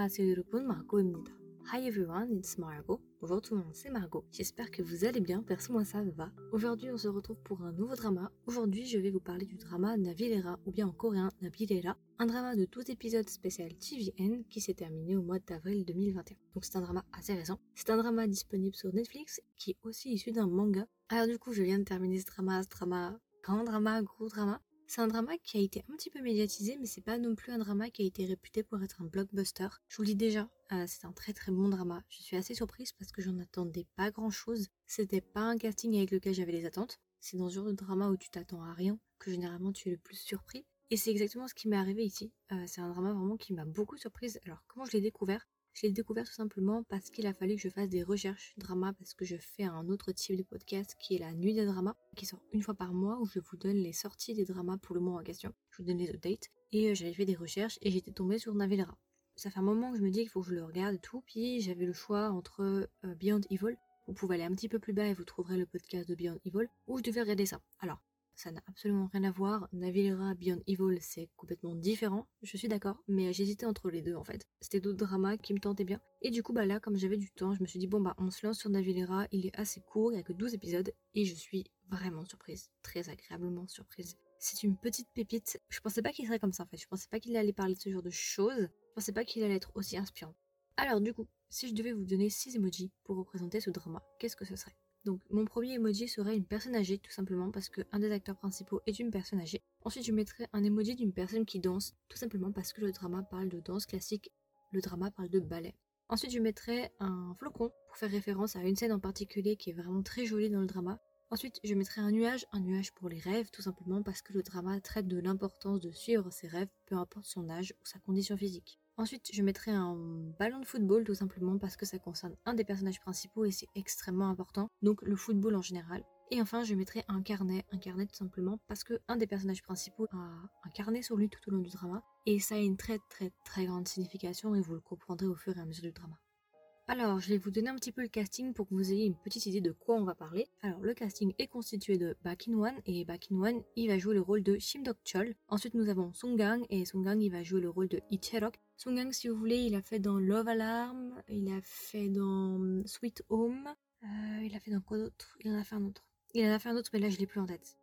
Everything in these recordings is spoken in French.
안녕하세요 여러분, Margot입니다. Hi everyone, it's Margot. Bonjour tout le monde, c'est Margot. J'espère que vous allez bien, perso moi ça va. Aujourd'hui on se retrouve pour un nouveau drama. Aujourd'hui je vais vous parler du drama Navilera, ou bien en coréen Navilera, un drama de 12 épisodes spécial TVN qui s'est terminé au mois d'avril 2021. Donc c'est un drama assez récent. C'est un drama disponible sur Netflix qui est aussi issu d'un manga. Alors du coup je viens de terminer ce drama, ce drama, grand drama, gros drama. C'est un drama qui a été un petit peu médiatisé, mais c'est pas non plus un drama qui a été réputé pour être un blockbuster. Je vous le dis déjà, euh, c'est un très très bon drama. Je suis assez surprise parce que j'en attendais pas grand chose. C'était pas un casting avec lequel j'avais les attentes. C'est dans ce genre de drama où tu t'attends à rien que généralement tu es le plus surpris. Et c'est exactement ce qui m'est arrivé ici. Euh, c'est un drama vraiment qui m'a beaucoup surprise. Alors comment je l'ai découvert? Je l'ai découvert tout simplement parce qu'il a fallu que je fasse des recherches drama parce que je fais un autre type de podcast qui est la nuit des dramas qui sort une fois par mois où je vous donne les sorties des dramas pour le mois en question. Je vous donne les updates et euh, j'avais fait des recherches et j'étais tombée sur Navilera. Ça fait un moment que je me dis qu'il faut que je le regarde et tout, puis j'avais le choix entre euh, Beyond Evil, vous pouvez aller un petit peu plus bas et vous trouverez le podcast de Beyond Evil, ou je devais regarder ça. Alors, ça n'a absolument rien à voir. Navilera Beyond Evil, c'est complètement différent, je suis d'accord, mais j'hésitais entre les deux en fait. C'était d'autres dramas qui me tentaient bien. Et du coup, bah là, comme j'avais du temps, je me suis dit, bon bah on se lance sur Navilera, il est assez court, il n'y a que 12 épisodes, et je suis vraiment surprise, très agréablement surprise. C'est une petite pépite. Je pensais pas qu'il serait comme ça en fait, je pensais pas qu'il allait parler de ce genre de choses, je pensais pas qu'il allait être aussi inspirant. Alors du coup, si je devais vous donner 6 emojis pour représenter ce drama, qu'est-ce que ce serait? Donc mon premier emoji serait une personne âgée tout simplement parce qu'un des acteurs principaux est une personne âgée. Ensuite je mettrais un emoji d'une personne qui danse tout simplement parce que le drama parle de danse classique, le drama parle de ballet. Ensuite je mettrais un flocon pour faire référence à une scène en particulier qui est vraiment très jolie dans le drama. Ensuite je mettrais un nuage, un nuage pour les rêves tout simplement parce que le drama traite de l'importance de suivre ses rêves peu importe son âge ou sa condition physique. Ensuite, je mettrai un ballon de football tout simplement parce que ça concerne un des personnages principaux et c'est extrêmement important, donc le football en général. Et enfin, je mettrai un carnet, un carnet tout simplement parce que un des personnages principaux a un carnet sur lui tout au long du drama et ça a une très très très grande signification et vous le comprendrez au fur et à mesure du drama. Alors, je vais vous donner un petit peu le casting pour que vous ayez une petite idée de quoi on va parler. Alors, le casting est constitué de Back in One, et Back in One, il va jouer le rôle de Shim Dok Chol. Ensuite, nous avons Song Gang, et Song Gang, il va jouer le rôle de Lee Cherok. Song Gang, si vous voulez, il a fait dans Love Alarm, il a fait dans Sweet Home, euh, il a fait dans quoi d'autre? Il en a fait un autre. Il en a fait un autre, mais là, je l'ai plus en tête.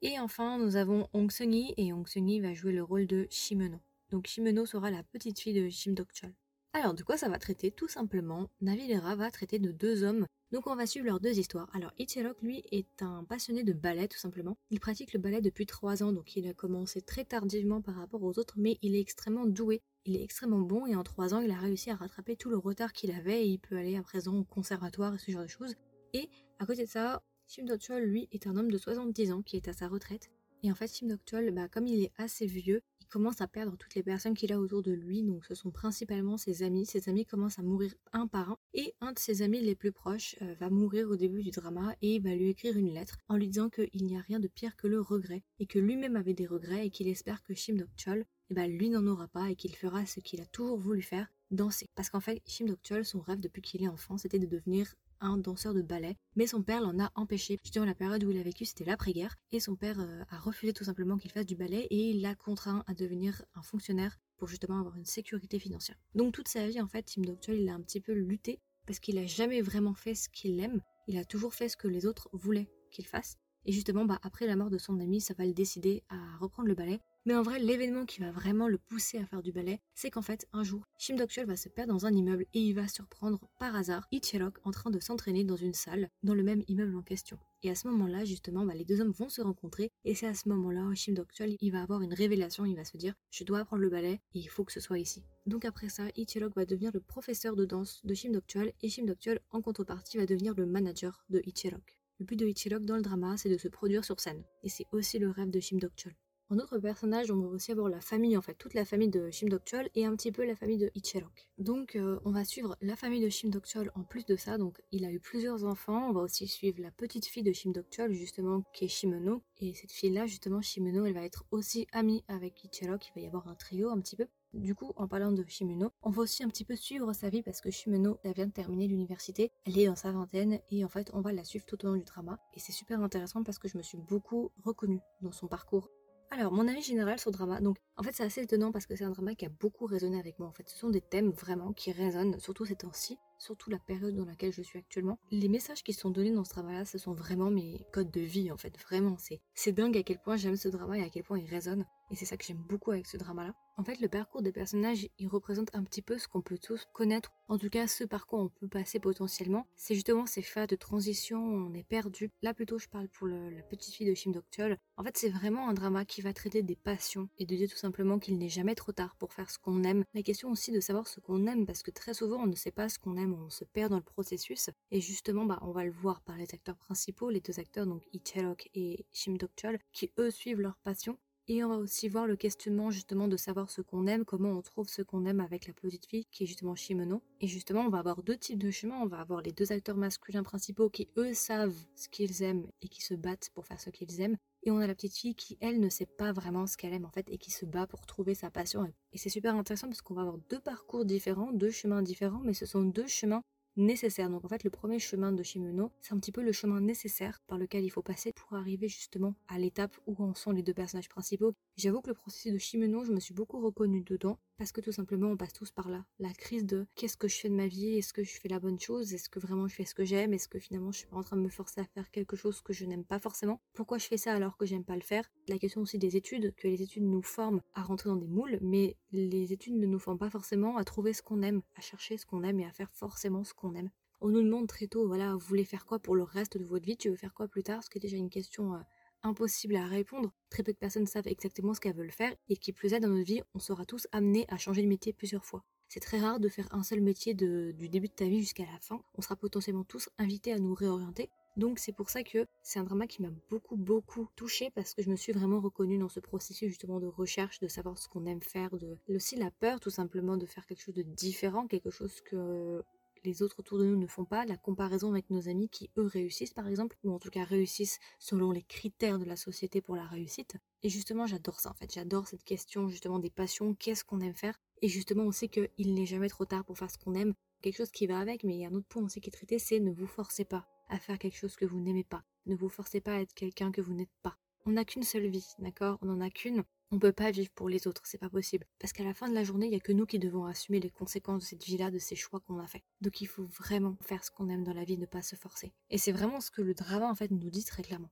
Et enfin, nous avons Hong Seung-hee, et Hong Seung-hee va jouer le rôle de Shimeno. Donc Shimeno sera la petite fille de Shim Dok Chol. Alors, de quoi ça va traiter Tout simplement, Navilera va traiter de deux hommes. Donc, on va suivre leurs deux histoires. Alors, Ichirok, lui, est un passionné de ballet, tout simplement. Il pratique le ballet depuis trois ans, donc il a commencé très tardivement par rapport aux autres, mais il est extrêmement doué. Il est extrêmement bon et en trois ans, il a réussi à rattraper tout le retard qu'il avait et il peut aller à présent au conservatoire et ce genre de choses. Et à côté de ça, Shim Chol, lui, est un homme de 70 ans qui est à sa retraite. Et en fait, Shim Chol, bah, comme il est assez vieux, commence à perdre toutes les personnes qu'il a autour de lui, donc ce sont principalement ses amis. Ses amis commencent à mourir un par un, et un de ses amis les plus proches euh, va mourir au début du drama et va lui écrire une lettre en lui disant qu'il n'y a rien de pire que le regret, et que lui-même avait des regrets et qu'il espère que Shim Dok-chol, eh ben, lui n'en aura pas et qu'il fera ce qu'il a toujours voulu faire, danser. Parce qu'en fait, Shim Dok-chol, son rêve depuis qu'il est enfant, c'était de devenir un danseur de ballet, mais son père l'en a empêché. Justement, la période où il a vécu, c'était l'après-guerre, et son père euh, a refusé tout simplement qu'il fasse du ballet, et il l'a contraint à devenir un fonctionnaire pour justement avoir une sécurité financière. Donc toute sa vie, en fait, Tim Doctor, il a un petit peu lutté, parce qu'il a jamais vraiment fait ce qu'il aime, il a toujours fait ce que les autres voulaient qu'il fasse. Et justement, bah, après la mort de son ami, ça va le décider à reprendre le ballet mais en vrai, l'événement qui va vraiment le pousser à faire du ballet, c'est qu'en fait, un jour, Shim Dok va se perdre dans un immeuble et il va surprendre par hasard Ichirok en train de s'entraîner dans une salle dans le même immeuble en question. Et à ce moment-là, justement, bah, les deux hommes vont se rencontrer et c'est à ce moment-là où Shim Dok il va avoir une révélation, il va se dire je dois apprendre le ballet et il faut que ce soit ici. Donc après ça, Ichirok va devenir le professeur de danse de Shim Dok et Shim Dok en contrepartie va devenir le manager de Ichirok. Le but de Ichirok dans le drama, c'est de se produire sur scène. Et c'est aussi le rêve de Shim Dok en autre personnage, on va aussi avoir la famille, en fait, toute la famille de Shim Chol et un petit peu la famille de Ichirok. Donc, euh, on va suivre la famille de Shim Chol en plus de ça. Donc, il a eu plusieurs enfants. On va aussi suivre la petite fille de Shim Chol, justement, qui est Shimeno. Et cette fille-là, justement, Shimeno, elle va être aussi amie avec Ichirok. Il va y avoir un trio un petit peu. Du coup, en parlant de Shimeno, on va aussi un petit peu suivre sa vie parce que Shimeno, elle vient de terminer l'université, elle est dans sa vingtaine et en fait, on va la suivre tout au long du drama. Et c'est super intéressant parce que je me suis beaucoup reconnue dans son parcours alors, mon avis général sur le drama, donc En fait, c'est assez étonnant parce que c'est un drama qui a beaucoup résonné avec moi. En fait, ce sont des thèmes vraiment qui résonnent, surtout ces temps-ci, surtout la période dans laquelle je suis actuellement. Les messages qui sont donnés dans ce drama-là, ce sont vraiment mes codes de vie, en fait. Vraiment, c'est c'est dingue à quel point j'aime ce drama et à quel point il résonne. Et c'est ça que j'aime beaucoup avec ce drama-là. En fait, le parcours des personnages, il représente un petit peu ce qu'on peut tous connaître. En tout cas, ce par quoi on peut passer potentiellement. C'est justement ces phases de transition où on est perdu. Là, plutôt, je parle pour la petite fille de Shim Dokchol. En fait, c'est vraiment un drama qui va traiter des passions et de dire tout simplement qu'il n'est jamais trop tard pour faire ce qu'on aime. La question aussi de savoir ce qu'on aime, parce que très souvent, on ne sait pas ce qu'on aime, on se perd dans le processus. Et justement, bah, on va le voir par les acteurs principaux, les deux acteurs, donc Ichelok et Shim Dokchol, qui eux suivent leur passion et on va aussi voir le questionnement justement de savoir ce qu'on aime, comment on trouve ce qu'on aime avec la petite fille qui est justement Shimono. Et justement, on va avoir deux types de chemins. On va avoir les deux acteurs masculins principaux qui eux savent ce qu'ils aiment et qui se battent pour faire ce qu'ils aiment. Et on a la petite fille qui, elle, ne sait pas vraiment ce qu'elle aime en fait et qui se bat pour trouver sa passion. Et c'est super intéressant parce qu'on va avoir deux parcours différents, deux chemins différents, mais ce sont deux chemins nécessaire. Donc en fait, le premier chemin de Shimono, c'est un petit peu le chemin nécessaire par lequel il faut passer pour arriver justement à l'étape où en sont les deux personnages principaux. J'avoue que le processus de Shimono, je me suis beaucoup reconnue dedans parce que tout simplement on passe tous par là. La crise de qu'est-ce que je fais de ma vie, est-ce que je fais la bonne chose, est-ce que vraiment je fais ce que j'aime, est-ce que finalement je suis pas en train de me forcer à faire quelque chose que je n'aime pas forcément? Pourquoi je fais ça alors que j'aime pas le faire? La question aussi des études, que les études nous forment à rentrer dans des moules, mais les études ne nous forment pas forcément à trouver ce qu'on aime, à chercher ce qu'on aime et à faire forcément ce qu'on aime. On nous demande très tôt, voilà, vous voulez faire quoi pour le reste de votre vie, tu veux faire quoi plus tard, ce qui est déjà une question euh, impossible à répondre. Très peu de personnes savent exactement ce qu'elles veulent faire et qui plus est dans notre vie, on sera tous amenés à changer de métier plusieurs fois. C'est très rare de faire un seul métier du début de ta vie jusqu'à la fin. On sera potentiellement tous invités à nous réorienter. Donc c'est pour ça que c'est un drama qui m'a beaucoup beaucoup touchée parce que je me suis vraiment reconnue dans ce processus justement de recherche, de savoir ce qu'on aime faire, de aussi la peur tout simplement de faire quelque chose de différent, quelque chose que les autres autour de nous ne font pas, la comparaison avec nos amis qui eux réussissent par exemple, ou en tout cas réussissent selon les critères de la société pour la réussite. Et justement j'adore ça en fait, j'adore cette question justement des passions, qu'est-ce qu'on aime faire, et justement on sait qu'il n'est jamais trop tard pour faire ce qu'on aime, quelque chose qui va avec, mais il y a un autre point aussi qui est traité, c'est ne vous forcez pas à faire quelque chose que vous n'aimez pas, ne vous forcez pas à être quelqu'un que vous n'êtes pas. On n'a qu'une seule vie, d'accord? On n'en a qu'une. On peut pas vivre pour les autres, c'est pas possible. Parce qu'à la fin de la journée, il y a que nous qui devons assumer les conséquences de cette vie-là, de ces choix qu'on a fait. Donc il faut vraiment faire ce qu'on aime dans la vie, ne pas se forcer. Et c'est vraiment ce que le drama en fait nous dit très clairement.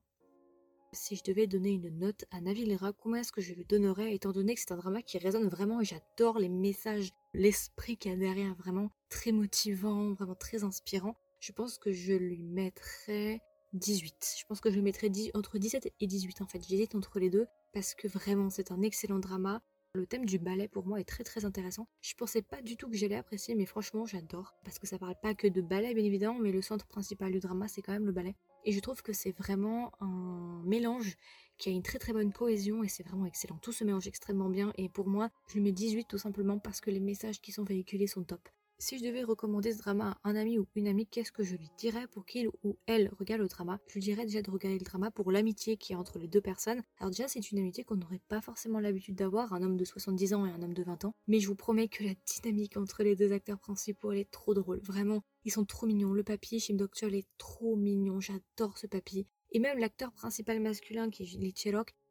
Si je devais donner une note à Navilera, comment est-ce que je lui donnerais étant donné que c'est un drama qui résonne vraiment et j'adore les messages, l'esprit qu'il y a derrière, vraiment très motivant, vraiment très inspirant? Je pense que je lui mettrais 18. Je pense que je mettrais entre 17 et 18 en fait. J'hésite entre les deux parce que vraiment c'est un excellent drama. Le thème du ballet pour moi est très très intéressant. Je pensais pas du tout que j'allais apprécier, mais franchement j'adore. Parce que ça parle pas que de ballet bien évidemment, mais le centre principal du drama c'est quand même le ballet. Et je trouve que c'est vraiment un mélange qui a une très très bonne cohésion et c'est vraiment excellent. Tout se mélange extrêmement bien et pour moi je mets 18 tout simplement parce que les messages qui sont véhiculés sont top. Si je devais recommander ce drama à un ami ou une amie, qu'est-ce que je lui dirais pour qu'il ou elle regarde le drama? Je lui dirais déjà de regarder le drama pour l'amitié qui est entre les deux personnes. Alors déjà, c'est une amitié qu'on n'aurait pas forcément l'habitude d'avoir, un homme de 70 ans et un homme de 20 ans. Mais je vous promets que la dynamique entre les deux acteurs principaux, elle est trop drôle. Vraiment, ils sont trop mignons. Le papy, Shim Doctor, est trop mignon. J'adore ce papy. Et même l'acteur principal masculin qui est Lee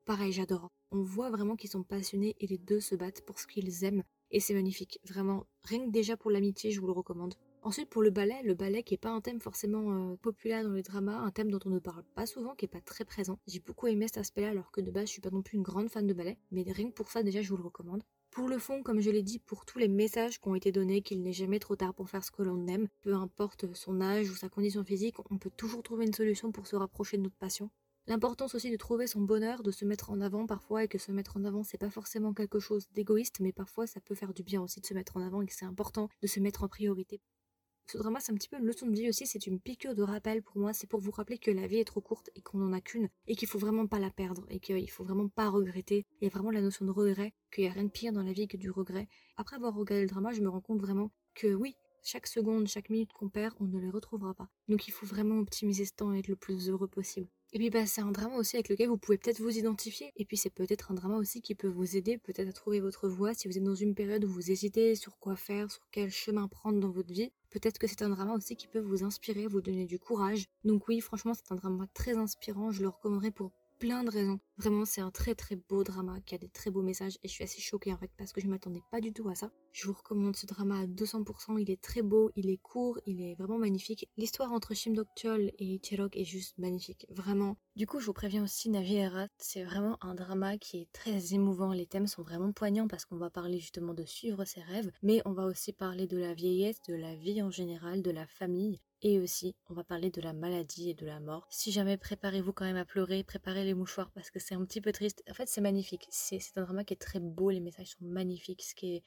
pareil, j'adore. On voit vraiment qu'ils sont passionnés et les deux se battent pour ce qu'ils aiment et c'est magnifique, vraiment. Rien que déjà pour l'amitié, je vous le recommande. Ensuite, pour le ballet, le ballet qui est pas un thème forcément euh, populaire dans les dramas, un thème dont on ne parle pas souvent, qui est pas très présent. J'ai beaucoup aimé cet aspect-là, alors que de base, je suis pas non plus une grande fan de ballet, mais rien que pour ça, déjà, je vous le recommande. Pour le fond, comme je l'ai dit, pour tous les messages qui ont été donnés, qu'il n'est jamais trop tard pour faire ce que l'on aime, peu importe son âge ou sa condition physique, on peut toujours trouver une solution pour se rapprocher de notre passion. L'importance aussi de trouver son bonheur, de se mettre en avant parfois et que se mettre en avant c'est pas forcément quelque chose d'égoïste mais parfois ça peut faire du bien aussi de se mettre en avant et que c'est important de se mettre en priorité. Ce drama c'est un petit peu une leçon de vie aussi, c'est une piqûre de rappel pour moi, c'est pour vous rappeler que la vie est trop courte et qu'on n'en a qu'une et qu'il faut vraiment pas la perdre et qu'il faut vraiment pas regretter. Il y a vraiment la notion de regret, qu'il y a rien de pire dans la vie que du regret. Après avoir regardé le drama, je me rends compte vraiment que oui, chaque seconde, chaque minute qu'on perd, on ne les retrouvera pas. Donc il faut vraiment optimiser ce temps et être le plus heureux possible. Et puis bah, c'est un drama aussi avec lequel vous pouvez peut-être vous identifier. Et puis c'est peut-être un drama aussi qui peut vous aider peut-être à trouver votre voie si vous êtes dans une période où vous hésitez sur quoi faire, sur quel chemin prendre dans votre vie. Peut-être que c'est un drama aussi qui peut vous inspirer, vous donner du courage. Donc oui, franchement, c'est un drama très inspirant. Je le recommanderais pour plein de raisons. Vraiment, c'est un très très beau drama qui a des très beaux messages et je suis assez choquée en fait parce que je m'attendais pas du tout à ça. Je vous recommande ce drama à 200%, il est très beau, il est court, il est vraiment magnifique. L'histoire entre Shim Dok-chol et Cherok est juste magnifique, vraiment. Du coup, je vous préviens aussi, Navi Era, c'est vraiment un drama qui est très émouvant. Les thèmes sont vraiment poignants parce qu'on va parler justement de suivre ses rêves, mais on va aussi parler de la vieillesse, de la vie en général, de la famille. Et aussi, on va parler de la maladie et de la mort. Si jamais préparez-vous quand même à pleurer, préparez les mouchoirs parce que c'est un petit peu triste. En fait, c'est magnifique. C'est un drama qui est très beau, les messages sont magnifiques, ce qui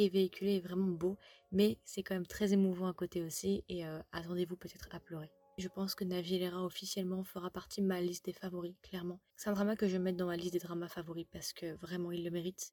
est, véhiculé est vraiment beau, mais c'est quand même très émouvant à côté aussi et euh, attendez-vous peut-être à pleurer. Je pense que Navilera officiellement fera partie de ma liste des favoris, clairement. C'est un drama que je vais mettre dans ma liste des dramas favoris parce que vraiment il le mérite.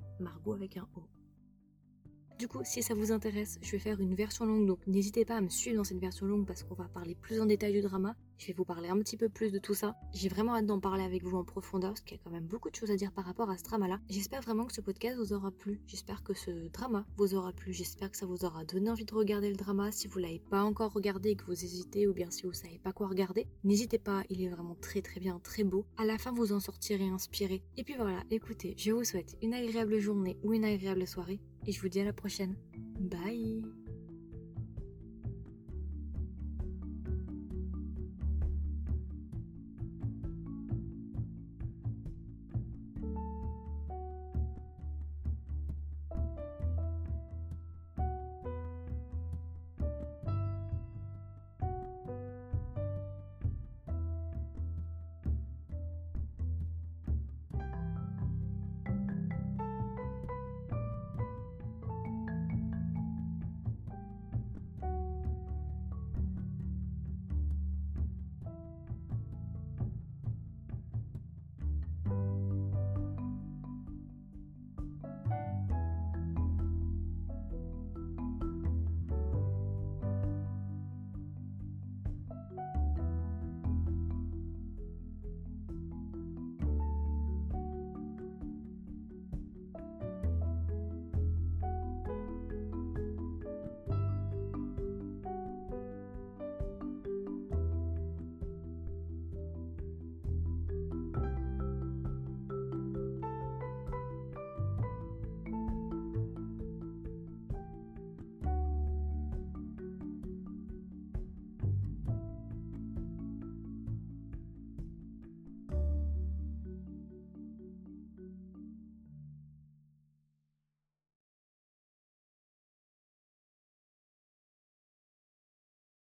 Margot avec un O. Du coup, si ça vous intéresse, je vais faire une version longue, donc n'hésitez pas à me suivre dans cette version longue parce qu'on va parler plus en détail du drama. Je vais vous parler un petit peu plus de tout ça. J'ai vraiment hâte d'en parler avec vous en profondeur parce qu'il y a quand même beaucoup de choses à dire par rapport à ce drama-là. J'espère vraiment que ce podcast vous aura plu. J'espère que ce drama vous aura plu. J'espère que ça vous aura donné envie de regarder le drama. Si vous l'avez pas encore regardé et que vous hésitez ou bien si vous savez pas quoi regarder, n'hésitez pas. Il est vraiment très très bien, très beau. À la fin, vous en sortirez inspiré. Et puis voilà, écoutez, je vous souhaite une agréable journée ou une agréable soirée et je vous dis à la prochaine. Bye